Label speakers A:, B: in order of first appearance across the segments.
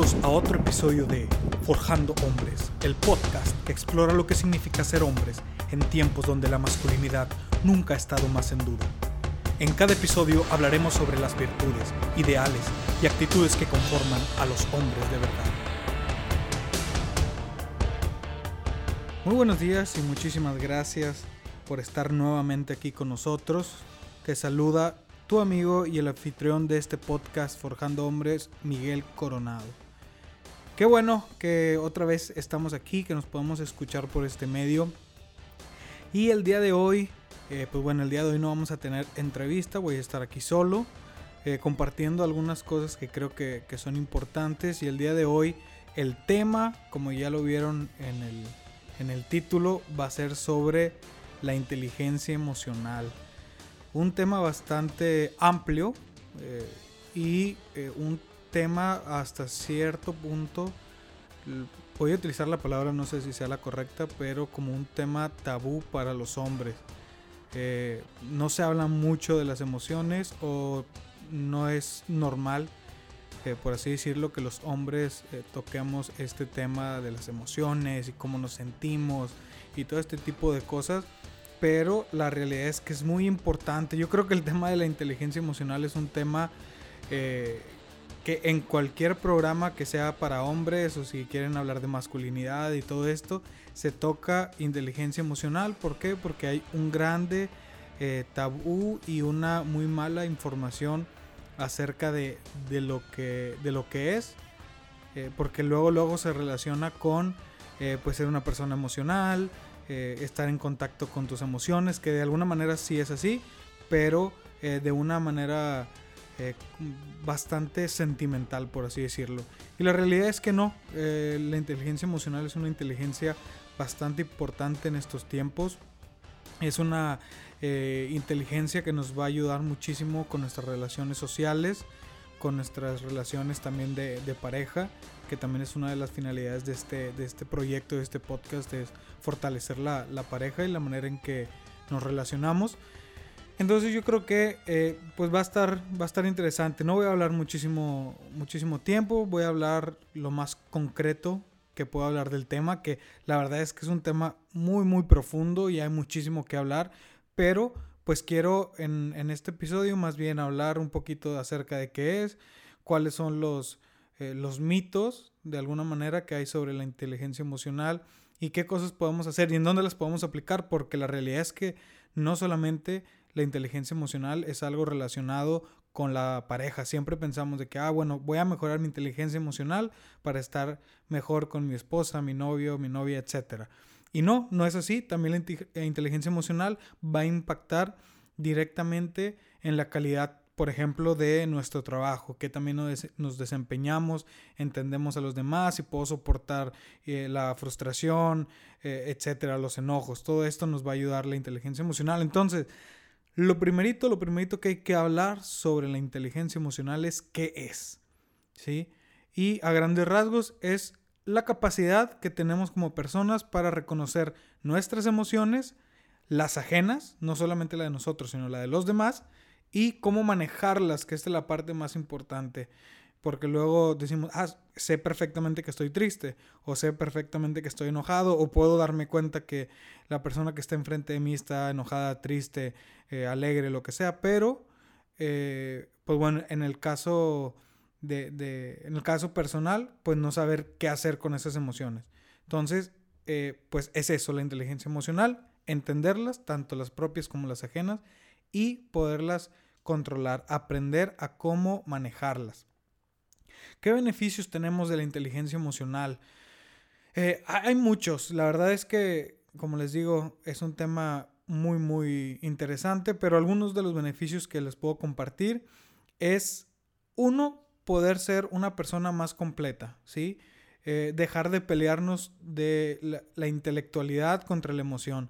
A: A otro episodio de Forjando Hombres, el podcast que explora lo que significa ser hombres en tiempos donde la masculinidad nunca ha estado más en duda. En cada episodio hablaremos sobre las virtudes, ideales y actitudes que conforman a los hombres de verdad. Muy buenos días y muchísimas gracias por estar nuevamente aquí con nosotros. Te saluda tu amigo y el anfitrión de este podcast Forjando Hombres, Miguel Coronado. Qué bueno que otra vez estamos aquí, que nos podemos escuchar por este medio. Y el día de hoy, eh, pues bueno, el día de hoy no vamos a tener entrevista, voy a estar aquí solo, eh, compartiendo algunas cosas que creo que, son importantes. Y el día de hoy, el tema, como ya lo vieron en el, en el título, va a ser sobre la inteligencia emocional un tema bastante amplio eh, y un tema hasta cierto punto, voy a utilizar la palabra, no sé si sea la correcta, pero como un tema tabú para los hombres. Eh, no se habla mucho de las emociones o no es normal, por así decirlo, que los hombres toquemos este tema de las emociones y cómo nos sentimos y todo este tipo de cosas pero la realidad es que es muy importante. Yo creo que el tema de la inteligencia emocional es un tema eh, que en cualquier programa que sea para hombres o si quieren hablar de masculinidad y todo esto, se toca inteligencia emocional. ¿Por qué? Porque hay un grande eh, tabú y una muy mala información acerca de, lo, que, de lo que es. Eh, porque luego, luego se relaciona con pues ser una persona emocional, eh, estar en contacto con tus emociones, que de alguna manera sí es así, pero eh, de una manera eh, bastante sentimental, por así decirlo. Y la realidad es que no, la inteligencia emocional es una inteligencia bastante importante en estos tiempos. Es una inteligencia que nos va a ayudar muchísimo con nuestras relaciones sociales, con nuestras relaciones también de, pareja, que también es una de las finalidades de este, de este proyecto, de este podcast, es fortalecer la, pareja y la manera en que nos relacionamos. Entonces yo creo que eh, pues va a estar va a estar interesante. No voy a hablar muchísimo muchísimo tiempo, voy a hablar lo más concreto que puedo hablar del tema, que la verdad es que es un tema muy muy profundo y hay muchísimo que hablar, pero pues quiero en, este episodio más bien hablar un poquito acerca de qué es, cuáles son los, eh, los mitos de alguna manera que hay sobre la inteligencia emocional y qué cosas podemos hacer y en dónde las podemos aplicar, porque la realidad es que no solamente la inteligencia emocional es algo relacionado con la pareja. Siempre pensamos de que, ah, bueno, voy a mejorar mi inteligencia emocional para estar mejor con mi esposa, mi novio, mi novia, etcétera. Y no, no es así. También la inteligencia emocional va a impactar directamente en la calidad, por ejemplo, de nuestro trabajo, que también nos desempeñamos, entendemos a los demás y puedo soportar eh, la frustración, eh, etcétera, los enojos. Todo esto nos va a ayudar la inteligencia emocional. Entonces, lo primerito, lo primerito que hay que hablar sobre la inteligencia emocional es qué es, ¿sí? Y a grandes rasgos es la capacidad que tenemos como personas para reconocer nuestras emociones, las ajenas, no solamente la de nosotros, sino la de los demás, y cómo manejarlas, que esta es la parte más importante. Porque luego decimos, ah, sé perfectamente que estoy triste, o sé perfectamente que estoy enojado, o puedo darme cuenta que la persona que está enfrente de mí está enojada, triste, eh, alegre, lo que sea, pero, eh, pues bueno, en el caso de, en el caso personal, pues no saber qué hacer con esas emociones. Entonces, eh, pues es eso, la inteligencia emocional, entenderlas, tanto las propias como las ajenas, y poderlas controlar, aprender a cómo manejarlas. ¿Qué beneficios tenemos de la inteligencia emocional? Eh, hay muchos, la verdad es que, como les digo, es un tema muy, muy interesante, pero algunos de los beneficios que les puedo compartir es, uno, poder ser una persona más completa, ¿sí? Eh, dejar de pelearnos de la, intelectualidad contra la emoción.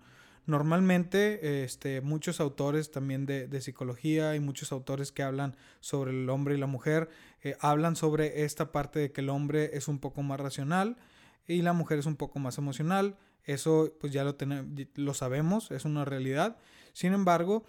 A: Normalmente, este, muchos autores también de, psicología y muchos autores que hablan sobre el hombre y la mujer, eh, hablan sobre esta parte de que el hombre es un poco más racional y la mujer es un poco más emocional. Eso pues ya lo, lo sabemos, es una realidad. Sin embargo,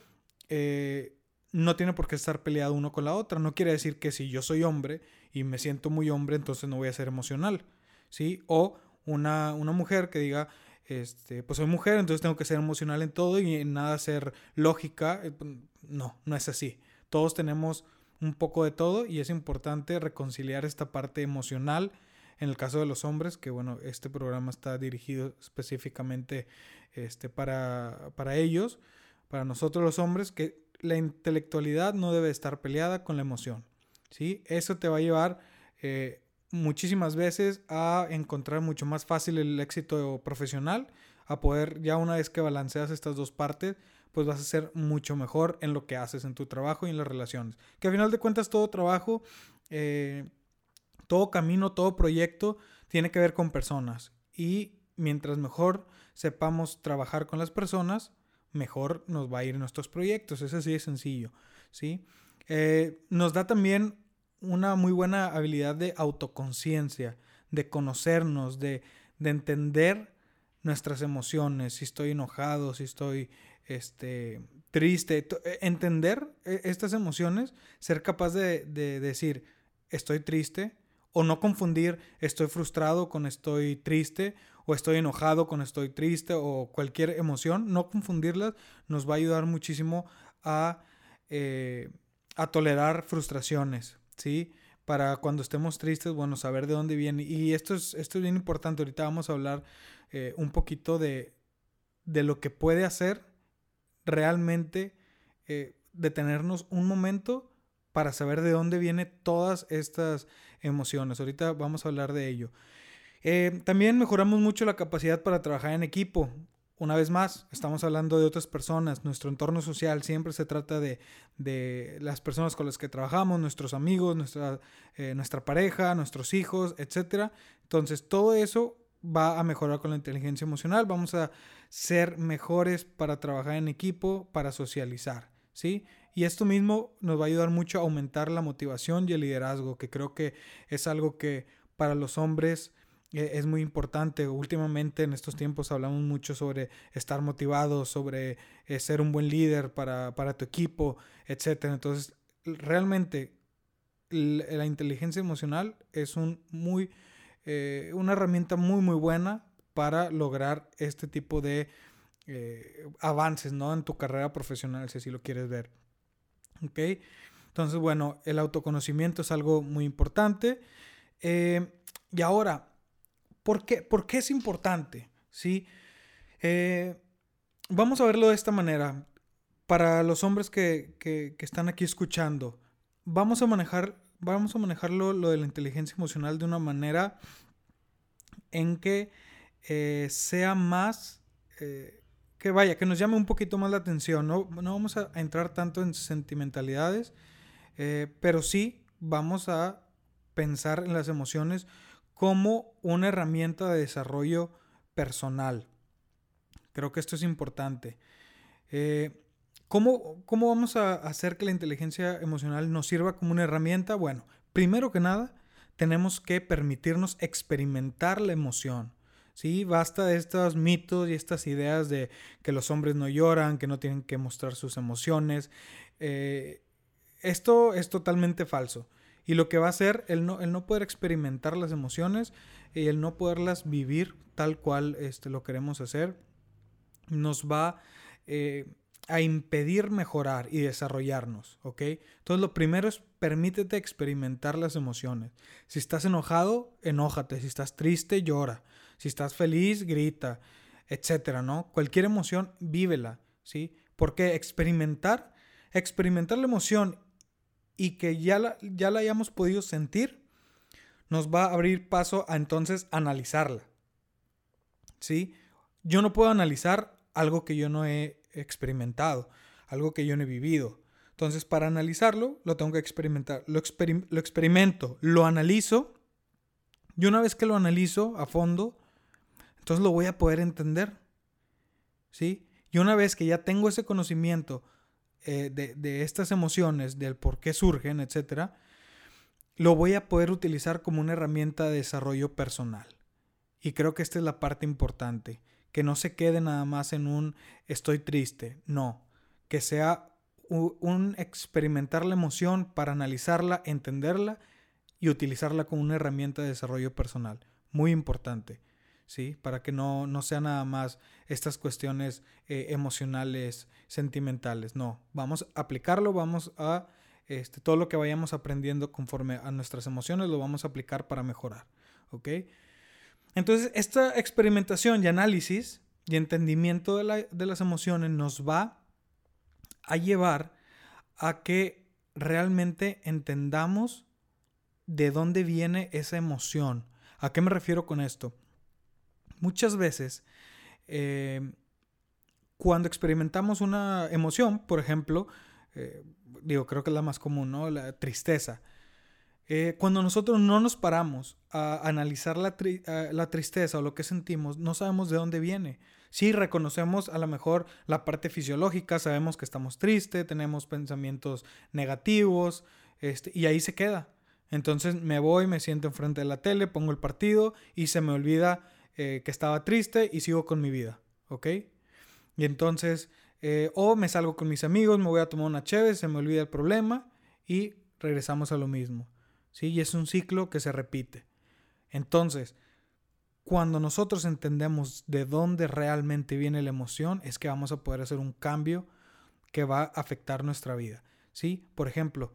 A: eh, no tiene por qué estar peleado uno con la otra. No quiere decir que si yo soy hombre y me siento muy hombre, entonces no voy a ser emocional, ¿sí? O una, una mujer que diga, este, pues soy mujer, entonces tengo que ser emocional en todo y en nada ser lógica. Eh, pues, no, no es así. Todos tenemos un poco de todo y es importante reconciliar esta parte emocional. En el caso de los hombres, que bueno, este programa está dirigido específicamente este, para, para ellos, para nosotros los hombres, que la intelectualidad no debe estar peleada con la emoción. ¿sí? Eso te va a llevar eh, muchísimas veces a encontrar mucho más fácil el éxito profesional, a poder, ya una vez que balanceas estas dos partes, pues vas a ser mucho mejor en lo que haces en tu trabajo y en las relaciones. Que al final de cuentas todo trabajo, eh, todo camino, todo proyecto tiene que ver con personas. Y mientras mejor sepamos trabajar con las personas, mejor nos va a ir nuestros proyectos. Es así de sencillo. ¿sí? Eh, nos da también una muy buena habilidad de autoconciencia, de conocernos, de, de, entender nuestras emociones, si estoy enojado, si estoy este, triste, e, entender e, estas emociones, ser capaz de, de decir, estoy triste, o no confundir estoy frustrado con estoy triste, o estoy enojado con estoy triste, o cualquier emoción, no confundirlas nos va a ayudar muchísimo a, eh, a tolerar frustraciones, ¿sí? Para cuando estemos tristes, bueno, saber de dónde viene. Y esto es, esto es bien importante. Ahorita vamos a hablar eh, un poquito de, de, lo que puede hacer realmente eh, detenernos un momento para saber de dónde vienen todas estas emociones. Ahorita vamos a hablar de ello. Eh, también mejoramos mucho la capacidad para trabajar en equipo. Una vez más, estamos hablando de otras personas, nuestro entorno social siempre se trata de, de las personas con las que trabajamos, nuestros amigos, nuestra, eh, nuestra pareja, nuestros hijos, etc. Entonces, todo eso va a mejorar con la inteligencia emocional, vamos a ser mejores para trabajar en equipo, para socializar, ¿sí? Y esto mismo nos va a ayudar mucho a aumentar la motivación y el liderazgo, que creo que es algo que para los hombres es muy importante. Últimamente en estos tiempos hablamos mucho sobre estar motivados, sobre eh, ser un buen líder para, tu equipo, etc. Entonces, realmente la inteligencia emocional es un muy, eh, una herramienta muy, muy buena para lograr este tipo de avances ¿no? en tu carrera profesional, si así lo quieres ver. ¿Ok? Entonces, bueno, el autoconocimiento es algo muy importante. y ahora, ¿Por qué, es importante? ¿Sí? Eh, vamos a verlo de esta manera. Para los hombres que, están aquí escuchando, vamos a manejar, vamos a lo de la inteligencia emocional de una manera en que eh, sea más, eh, que vaya, que nos llame un poquito más la atención. No, no vamos a, entrar tanto en sentimentalidades, pero sí vamos a pensar en las emociones como una herramienta de desarrollo personal. Creo que esto es importante. Eh, ¿cómo, vamos a hacer que la inteligencia emocional nos sirva como una herramienta? Bueno, primero que nada, tenemos que permitirnos experimentar la emoción. ¿sí? Basta de estos mitos y estas ideas de que los hombres no lloran, que no tienen que mostrar sus emociones. Eh, esto es totalmente falso. Y lo que va a hacer el no, el no poder experimentar las emociones y el no poderlas vivir tal cual este, lo queremos hacer, nos va eh, a impedir mejorar y desarrollarnos, ¿ok? Entonces lo primero es permítete experimentar las emociones. Si estás enojado, enójate. Si estás triste, llora. Si estás feliz, grita, etcétera, ¿no? Cualquier emoción, vívela, ¿sí? Porque experimentar, experimentar la emoción y que ya la, ya la hayamos podido sentir, nos va a abrir paso a entonces analizarla. ¿Sí? Yo no puedo analizar algo que yo no he experimentado, algo que yo no he vivido. Entonces, para analizarlo, lo tengo que experimentar. Lo, lo experimento, lo analizo. Y una vez que lo analizo a fondo, entonces lo voy a poder entender. ¿Sí? Y una vez que ya tengo ese conocimiento eh, de, estas emociones, del por qué surgen, etcétera, lo voy a poder utilizar como una herramienta de desarrollo personal. Y creo que esta es la parte importante, que no se quede nada más en un estoy triste, no, que sea un experimentar la emoción para analizarla, entenderla y utilizarla como una herramienta de desarrollo personal. Muy importante, ¿sí? Para que no, no sea nada más estas cuestiones eh, emocionales, sentimentales. No, vamos a aplicarlo, vamos a... Este, todo lo que vayamos aprendiendo conforme a nuestras emociones lo vamos a aplicar para mejorar, ¿ok? Entonces, esta experimentación y análisis y entendimiento de, de las emociones nos va a llevar a que realmente entendamos de dónde viene esa emoción. ¿A qué me refiero con esto? Muchas veces, eh, cuando experimentamos una emoción, por ejemplo, eh, digo, creo que es la más común, ¿no? La tristeza. Eh, cuando nosotros no nos paramos a analizar la, la, tristeza o lo que sentimos, no sabemos de dónde viene. Sí, reconocemos a lo mejor la parte fisiológica, sabemos que estamos tristes, tenemos pensamientos negativos, este, y ahí se queda. Entonces me voy, me siento enfrente de la tele, pongo el partido y se me olvida eh, que estaba triste y sigo con mi vida, ¿ok? Y entonces, eh, o me salgo con mis amigos, me voy a tomar una cheve, se me olvida el problema y regresamos a lo mismo, ¿sí? Y es un ciclo que se repite. Entonces, cuando nosotros entendemos de dónde realmente viene la emoción, es que vamos a poder hacer un cambio que va a afectar nuestra vida, ¿sí? Por ejemplo,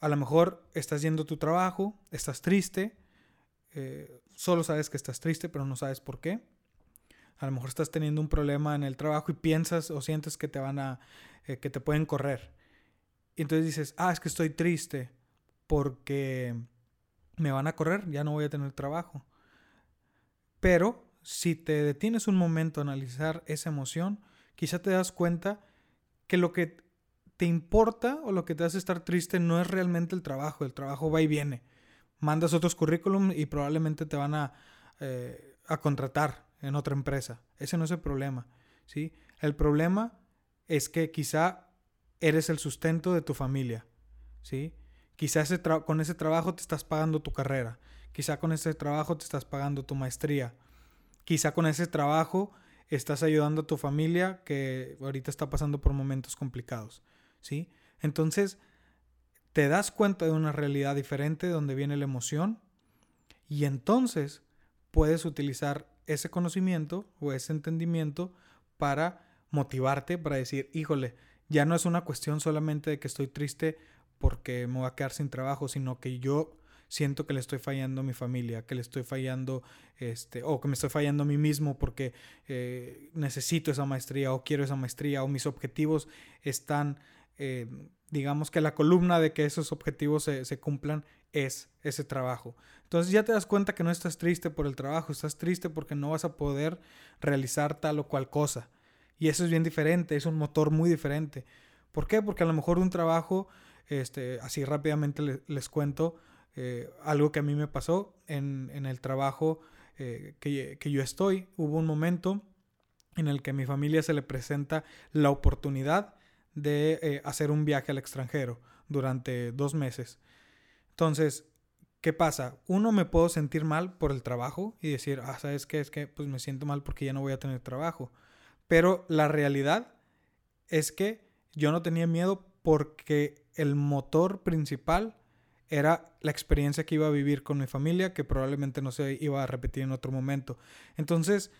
A: a lo mejor estás yendo a tu trabajo, estás triste, eh, solo sabes que estás triste, pero no sabes por qué. A lo mejor estás teniendo un problema en el trabajo y piensas o sientes que te van a, eh, que te pueden correr. Y entonces dices, ah, es que estoy triste porque me van a correr, ya no voy a tener trabajo. Pero si te detienes un momento a analizar esa emoción, quizá te das cuenta que lo que te importa o lo que te hace estar triste no es realmente el trabajo, el trabajo va y viene. Mandas otros currículum y probablemente te van a, eh, a contratar en otra empresa. Ese no es el problema, ¿sí? El problema es que quizá eres el sustento de tu familia, ¿sí? Quizá con ese trabajo te estás pagando tu carrera. Quizá con ese trabajo te estás pagando tu maestría. Quizá con ese trabajo estás ayudando a tu familia que ahorita está pasando por momentos complicados. ¿sí? Entonces, te das cuenta de una realidad diferente donde viene la emoción y entonces puedes utilizar ese conocimiento o ese entendimiento para motivarte, para decir, híjole, ya no es una cuestión solamente de que estoy triste porque me voy a quedar sin trabajo, sino que yo siento que le estoy fallando a mi familia, que le estoy fallando, este, o que me estoy fallando a mí mismo porque eh, necesito esa maestría o quiero esa maestría o mis objetivos están eh, digamos que la columna de que esos objetivos se, cumplan es ese trabajo. Entonces ya te das cuenta que no estás triste por el trabajo, estás triste porque no vas a poder realizar tal o cual cosa. Y eso es bien diferente, es un motor muy diferente. ¿Por qué? Porque a lo mejor un trabajo, este, así rápidamente les, cuento, eh, algo que a mí me pasó en, el trabajo eh, que, que yo estoy. Hubo un momento en el que a mi familia se le presenta la oportunidad de eh, hacer un viaje al extranjero durante dos meses. Entonces, ¿qué pasa? Uno, me puedo sentir mal por el trabajo y decir, ah, ¿sabes qué? Es que pues me siento mal porque ya no voy a tener trabajo. Pero la realidad es que yo no tenía miedo porque el motor principal era la experiencia que iba a vivir con mi familia, que probablemente no se iba a repetir en otro momento. Entonces,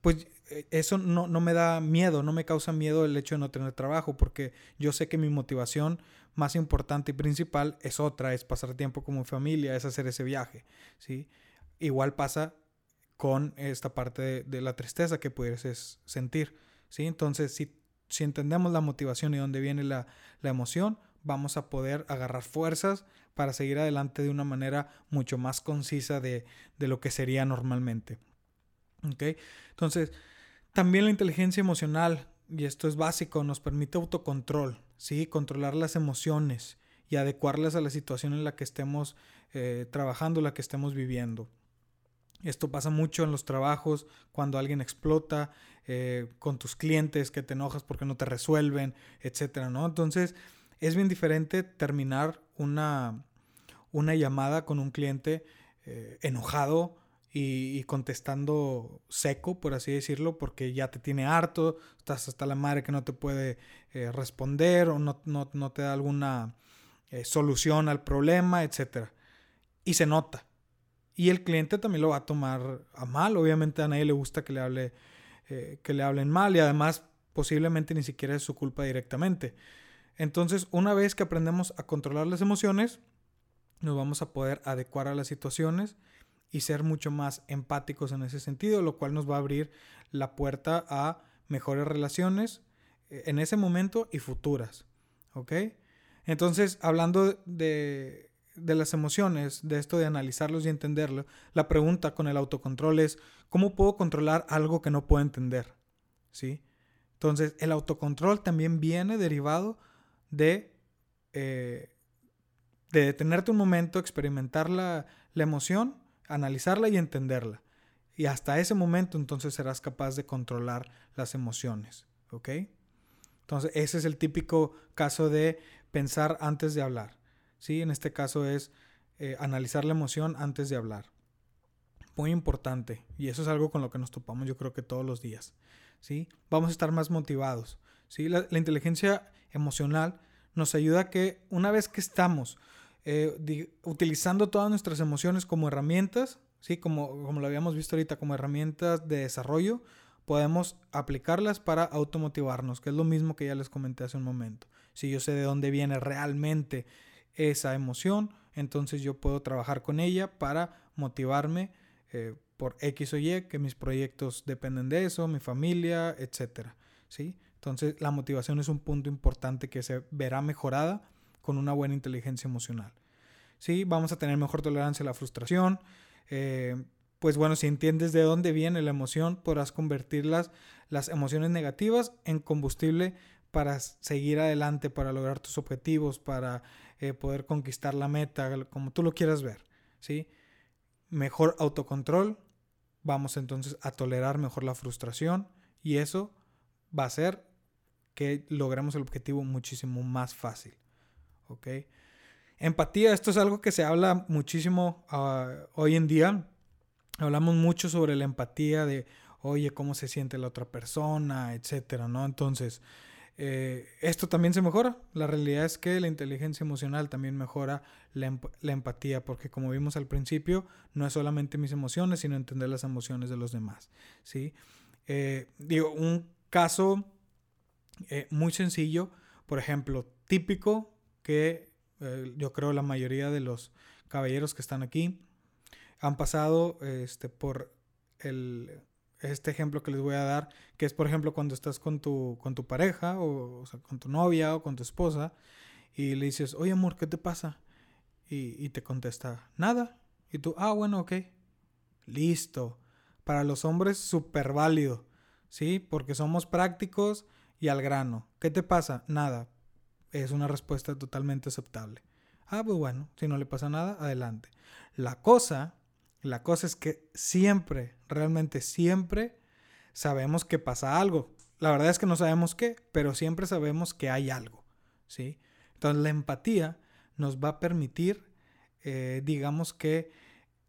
A: pues eso no, me da miedo, no me causa miedo el hecho de no tener trabajo, porque yo sé que mi motivación más importante y principal es otra, es pasar tiempo con mi familia, es hacer ese viaje, ¿sí? Igual pasa con esta parte de, la tristeza que puedes sentir, ¿sí? Entonces, si, si entendemos la motivación y dónde viene la, emoción, vamos a poder agarrar fuerzas para seguir adelante de una manera mucho más concisa de, de lo que sería normalmente. Entonces, también la inteligencia emocional, y esto es básico, nos permite autocontrol, ¿sí? Controlar las emociones y adecuarlas a la situación en la que estemos eh, trabajando, la que estemos viviendo. Esto pasa mucho en los trabajos, cuando alguien explota, eh, con tus clientes que te enojas porque no te resuelven, etcétera, ¿no? Entonces, es bien diferente terminar una, una llamada con un cliente eh, enojado y, contestando seco, por así decirlo, porque ya te tiene harto, estás hasta la madre que no te puede eh, responder o no, no, te da alguna eh, solución al problema, etc. Y se nota. Y el cliente también lo va a tomar a mal. Obviamente a nadie le gusta que le, hable, eh, que le hablen mal y además posiblemente ni siquiera es su culpa directamente. Entonces, una vez que aprendemos a controlar las emociones, nos vamos a poder adecuar a las situaciones y ser mucho más empáticos en ese sentido, lo cual nos va a abrir la puerta a mejores relaciones eh, en ese momento y futuras. ¿Ok? Entonces, hablando de, de las emociones, de esto de analizarlos y entenderlo, la pregunta con el autocontrol es, ¿cómo puedo controlar algo que no puedo entender? ¿Sí? Entonces, el autocontrol también viene derivado de, eh, de detenerte un momento, experimentar la, la emoción, analizarla y entenderla. Y hasta ese momento entonces serás capaz de controlar las emociones. ¿Ok? Entonces, ese es el típico caso de pensar antes de hablar. ¿sí? En este caso es eh, analizar la emoción antes de hablar. Muy importante. Y eso es algo con lo que nos topamos yo creo que todos los días. ¿sí? Vamos a estar más motivados. ¿sí? La, inteligencia emocional nos ayuda a que una vez que estamos eh, utilizando todas nuestras emociones como herramientas, ¿sí? como, como lo habíamos visto ahorita, como herramientas de desarrollo, podemos aplicarlas para automotivarnos, que es lo mismo que ya les comenté hace un momento. Si yo sé de dónde viene realmente esa emoción, entonces yo puedo trabajar con ella para motivarme eh, por X o Y, que mis proyectos dependen de eso, mi familia, etc. ¿sí? Entonces la motivación es un punto importante que se verá mejorada con una buena inteligencia emocional. ¿sí? Vamos a tener mejor tolerancia a la frustración. Eh, pues bueno, si entiendes de dónde viene la emoción, podrás convertir las, emociones negativas en combustible para seguir adelante, para lograr tus objetivos, para eh, poder conquistar la meta, como tú lo quieras ver, ¿sí? Mejor autocontrol, vamos entonces a tolerar mejor la frustración y eso va a hacer que logremos el objetivo muchísimo más fácil, ¿ok? Empatía, esto es algo que se habla muchísimo ah, hoy en día. Hablamos mucho sobre la empatía de, oye, cómo se siente la otra persona, etcétera, ¿no? Entonces, eh, esto también se mejora. La realidad es que la inteligencia emocional también mejora la, empatía, porque como vimos al principio, no es solamente mis emociones, sino entender las emociones de los demás. ¿sí? Eh, digo, un caso eh, muy sencillo, por ejemplo, típico que yo creo la mayoría de los caballeros que están aquí han pasado este, por el este ejemplo que les voy a dar, que es por ejemplo cuando estás con tu, con tu pareja o, con tu novia o con tu esposa y le dices, oye amor, ¿qué te pasa? Y, te contesta, nada. Y tú, ah, bueno, ok. Listo. Para los hombres, súper válido. ¿Sí? Porque somos prácticos y al grano. ¿Qué te pasa? Nada. Es una respuesta totalmente aceptable. Ah, pues bueno, si no le pasa nada, adelante. La cosa la cosa es que siempre, realmente siempre, sabemos que pasa algo. La verdad es que no sabemos qué, pero siempre sabemos que hay algo, ¿sí? Entonces la empatía nos va a permitir, eh, digamos que,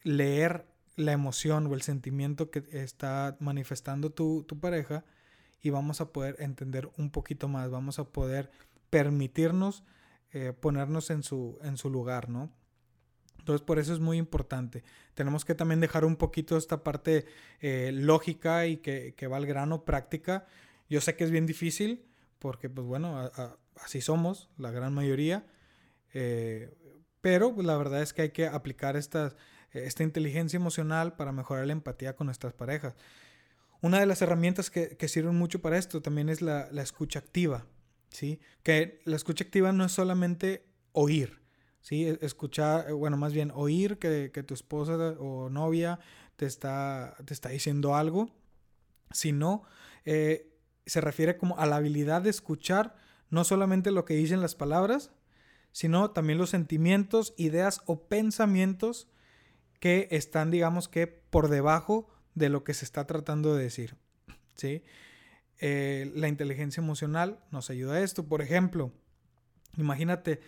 A: leer la emoción o el sentimiento que está manifestando tu, pareja y vamos a poder entender un poquito más, vamos a poder permitirnos eh, ponernos en su, en su lugar, ¿no? Entonces, por eso es muy importante. Tenemos que también dejar un poquito esta parte eh, lógica y que, va al grano, práctica. Yo sé que es bien difícil, porque, pues bueno, así somos, la gran mayoría. Eh, pero pues, la verdad es que hay que aplicar esta, esta inteligencia emocional para mejorar la empatía con nuestras parejas. Una de las herramientas que, sirven mucho para esto también es la, la escucha activa. ¿Sí? Que la escucha activa no es solamente oír, ¿sí? E, escuchar, eh, bueno, más bien oír que, tu esposa o novia te está, te está diciendo algo, sino eh, se refiere como a la habilidad de escuchar no solamente lo que dicen las palabras, sino también los sentimientos, ideas o pensamientos que están, digamos que, por debajo de lo que se está tratando de decir. ¿sí? Eh, la inteligencia emocional nos ayuda a esto. Por ejemplo, imagínate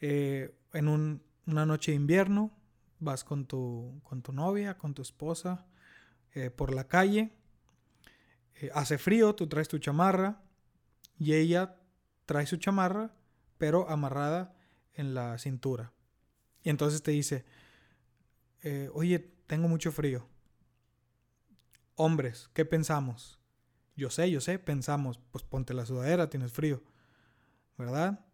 A: en una noche de invierno, vas con tu, con tu novia, con tu esposa, eh, por la calle, eh, hace frío, tú traes tu chamarra y ella trae su chamarra, pero amarrada en la cintura. Y entonces te dice, eh, oye, tengo mucho frío. Hombres, ¿qué pensamos? Yo sé, yo sé, pensamos, pues ponte la sudadera, tienes frío, ¿verdad?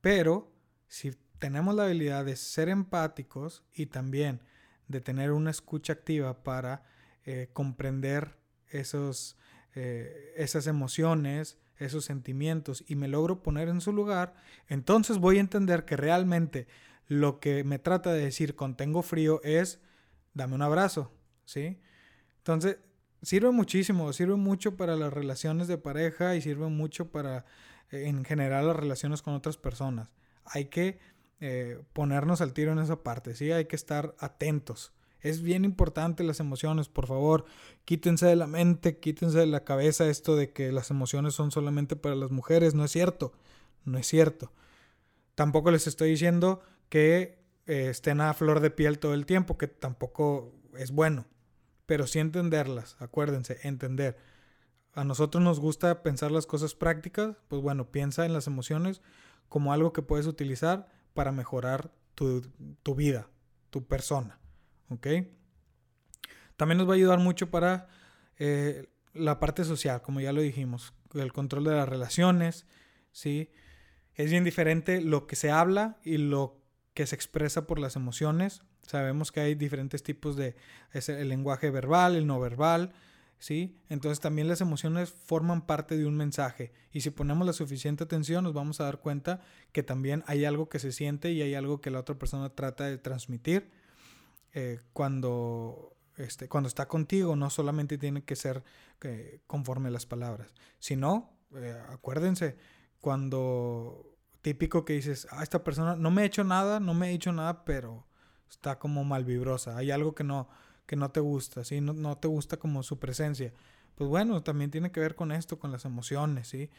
A: Pero si tenemos la habilidad de ser empáticos y también de tener una escucha activa para eh, comprender esos, eh, esas emociones, esos sentimientos y me logro poner en su lugar, entonces voy a entender que realmente lo que me trata de decir con tengo frío es dame un abrazo, ¿sí? Entonces, sirve muchísimo, sirve mucho para las relaciones de pareja y sirve mucho para eh, en general las relaciones con otras personas. Hay que eh, ponernos al tiro en esa parte, ¿sí? Hay que estar atentos. Es bien importante las emociones, por favor, quítense de la mente, quítense de la cabeza esto de que las emociones son solamente para las mujeres, no es cierto, no es cierto. Tampoco les estoy diciendo que eh, estén a flor de piel todo el tiempo, que tampoco es bueno, pero sí entenderlas, acuérdense, entender. A nosotros nos gusta pensar las cosas prácticas, pues bueno, piensa en las emociones como algo que puedes utilizar para mejorar tu, vida, tu persona. ¿Ok? También nos va a ayudar mucho para eh, la parte social, como ya lo dijimos, el control de las relaciones, ¿sí? Es bien diferente lo que se habla y lo que se expresa por las emociones. Sabemos que hay diferentes tipos de el lenguaje verbal, el no verbal, ¿sí? Entonces también las emociones forman parte de un mensaje y si ponemos la suficiente atención nos vamos a dar cuenta que también hay algo que se siente y hay algo que la otra persona trata de transmitir eh, cuando, este, cuando está contigo, no solamente tiene que ser eh, conforme las palabras, sino, eh, acuérdense, cuando típico que dices, ah, esta persona no me ha hecho nada, no me ha hecho nada, pero está como malvibrosa, hay algo que no, que no te gusta, ¿sí? No, no, te gusta como su presencia. Pues bueno, también tiene que ver con esto, con las emociones, ¿sí?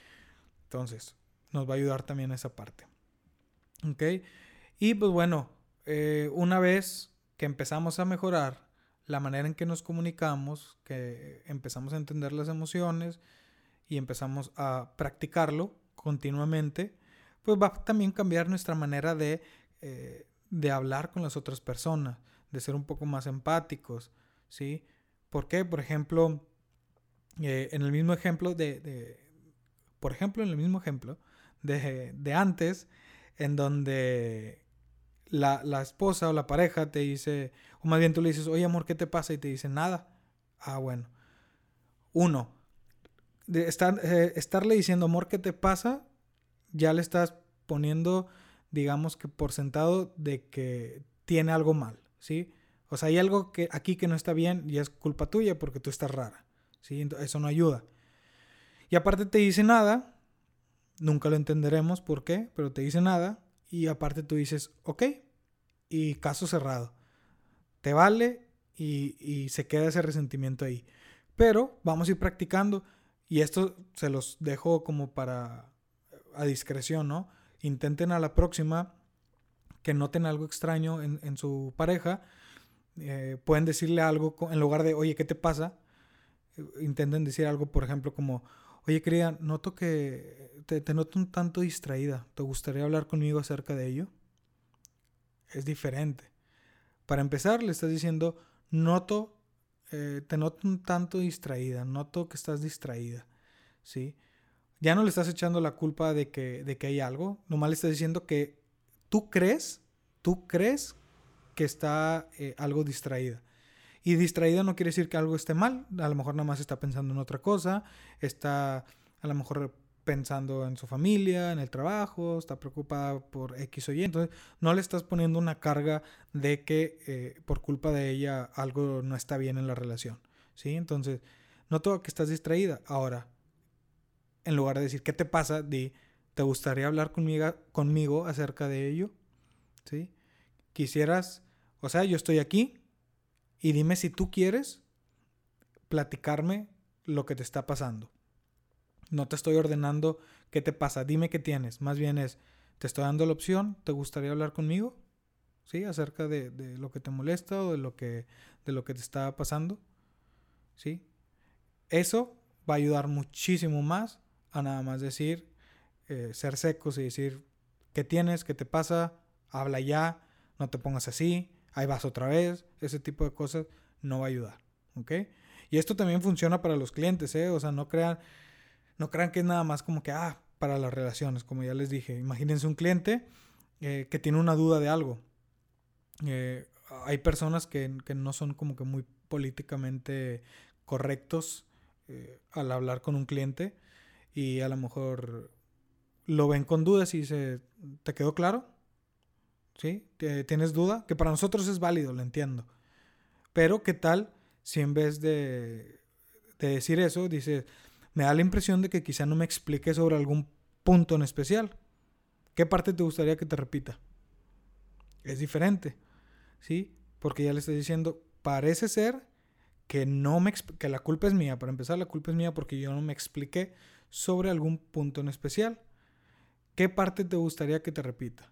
A: Entonces, nos va a ayudar también esa parte. ¿Ok? Y pues bueno, eh, una vez que empezamos a mejorar la manera en que nos comunicamos, que empezamos a entender las emociones y empezamos a practicarlo continuamente, pues va a también cambiar nuestra manera de, eh, de hablar con las otras personas de ser un poco más empáticos, ¿sí? ¿Por qué? Por ejemplo, eh, en el mismo ejemplo de, por ejemplo, en el mismo ejemplo de, de antes, en donde la, la, esposa o la pareja te dice, o más bien tú le dices, oye amor, ¿qué te pasa? Y te dice, nada. Ah, bueno. Uno, de estar, eh, estarle diciendo, amor, ¿qué te pasa? Ya le estás poniendo, digamos que por sentado de que tiene algo mal. ¿sí? O sea, hay algo que aquí que no está bien y es culpa tuya porque tú estás rara, ¿sí? Eso no ayuda. Y aparte te dice nada, nunca lo entenderemos por qué, pero te dice nada y aparte tú dices, ok, y caso cerrado. Te vale y, y se queda ese resentimiento ahí. Pero vamos a ir practicando y esto se los dejo como para a discreción, ¿no? Intenten a la próxima que noten algo extraño en, su pareja, eh, pueden decirle algo en lugar de, oye, ¿qué te pasa? Eh, intenten decir algo, por ejemplo, como, oye, querida, noto que te, noto un tanto distraída. ¿Te gustaría hablar conmigo acerca de ello? Es diferente. Para empezar, le estás diciendo, noto, eh, te noto un tanto distraída, noto que estás distraída, ¿sí? Ya no le estás echando la culpa de que, de que hay algo, nomás le estás diciendo que tú crees, tú crees que está eh, algo distraída. Y distraída no quiere decir que algo esté mal, a lo mejor nada más está pensando en otra cosa, está a lo mejor pensando en su familia, en el trabajo, está preocupada por X o Y. Entonces, no le estás poniendo una carga de que eh, por culpa de ella algo no está bien en la relación. ¿sí? Entonces, noto que estás distraída. Ahora, en lugar de decir, ¿qué te pasa? Di, ¿Te gustaría hablar conmigo, conmigo acerca de ello? ¿Sí? Quisieras, o sea, yo estoy aquí y dime si tú quieres platicarme lo que te está pasando. No te estoy ordenando qué te pasa, dime qué tienes. Más bien es, te estoy dando la opción, ¿te gustaría hablar conmigo? ¿sí? Acerca de, lo que te molesta o de lo que, de lo que te está pasando, ¿sí? Eso va a ayudar muchísimo más a nada más decir, eh, ser secos y decir, ¿qué tienes? ¿Qué te pasa? Habla ya, no te pongas así, ahí vas otra vez, ese tipo de cosas no va a ayudar, ¿ok? Y esto también funciona para los clientes, ¿eh? O sea, no crean, no crean que es nada más como que, ah, para las relaciones, como ya les dije. Imagínense un cliente eh, que tiene una duda de algo. Eh, hay personas que, no son como que muy políticamente correctos al hablar con un cliente y a lo mejor lo ven con dudas y dice, ¿te quedó claro? ¿Sí? ¿Tienes duda? Que para nosotros es válido, lo entiendo. Pero ¿qué tal si en vez de, decir eso, dice, me da la impresión de que quizá no me explique sobre algún punto en especial. ¿Qué parte te gustaría que te repita? Es diferente, ¿sí? Porque ya le estoy diciendo, parece ser que no me que la culpa es mía. Para empezar, la culpa es mía porque yo no me expliqué sobre algún punto en especial. ¿Qué parte te gustaría que te repita?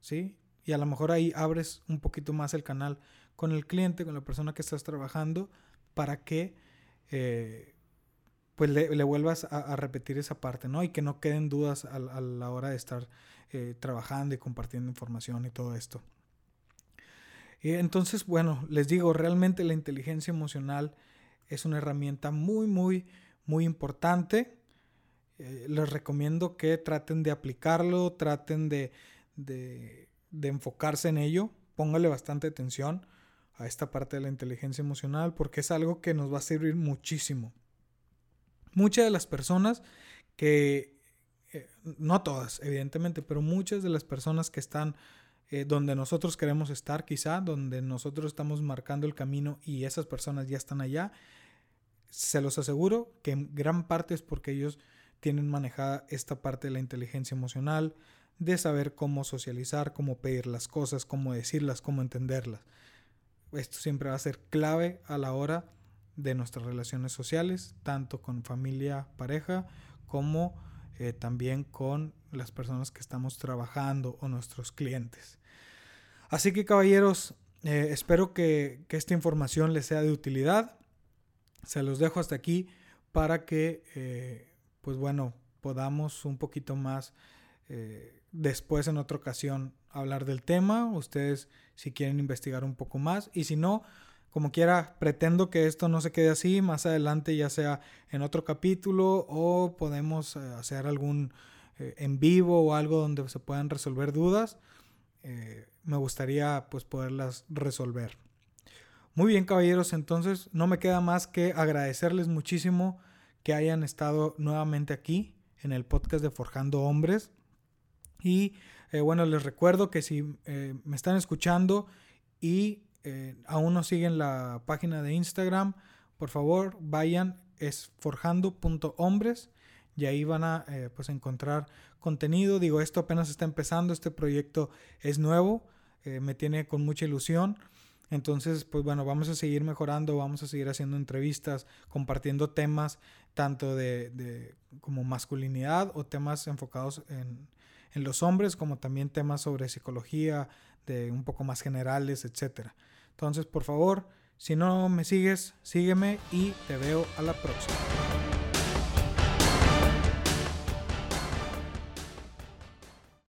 A: ¿Sí? Y a lo mejor ahí abres un poquito más el canal con el cliente, con la persona que estás trabajando, para que eh, pues le, vuelvas a, repetir esa parte, ¿no? Y que no queden dudas a, la hora de estar eh, trabajando y compartiendo información y todo esto. Y entonces, bueno, les digo, realmente la inteligencia emocional es una herramienta muy, muy, muy importante. Eh, les recomiendo que traten de aplicarlo, traten de, de, de enfocarse en ello, póngale bastante atención a esta parte de la inteligencia emocional porque es algo que nos va a servir muchísimo. Muchas de las personas que, eh, no todas evidentemente, pero muchas de las personas que están eh, donde nosotros queremos estar quizá, donde nosotros estamos marcando el camino y esas personas ya están allá, se los aseguro que en gran parte es porque ellos tienen manejada esta parte de la inteligencia emocional, de saber cómo socializar, cómo pedir las cosas, cómo decirlas, cómo entenderlas. Esto siempre va a ser clave a la hora de nuestras relaciones sociales, tanto con familia, pareja, como eh, también con las personas que estamos trabajando o nuestros clientes. Así que caballeros, eh, espero que, esta información les sea de utilidad. Se los dejo hasta aquí para que, eh, pues bueno, podamos un poquito más después en otra ocasión hablar del tema. Ustedes si quieren investigar un poco más. Y si no, como quiera, pretendo que esto no se quede así. Más adelante, ya sea en otro capítulo o podemos eh, hacer algún eh, en vivo o algo donde se puedan resolver dudas. Eh, me gustaría pues poderlas resolver. Muy bien, caballeros, entonces no me queda más que agradecerles muchísimo que hayan estado nuevamente aquí en el podcast de Forjando Hombres. Y eh, bueno, les recuerdo que si eh, me están escuchando y eh, aún no siguen la página de Instagram, por favor vayan, es forjando.hombres y ahí van a pues encontrar contenido. Digo, esto apenas está empezando, este proyecto es nuevo, me tiene con mucha ilusión. Entonces, pues bueno, vamos a seguir mejorando, vamos a seguir haciendo entrevistas, compartiendo temas tanto de, de como masculinidad o temas enfocados en, en los hombres, como también temas sobre psicología, de un poco más generales, etc. Entonces, por favor, si no me sigues, sígueme y te veo a la próxima.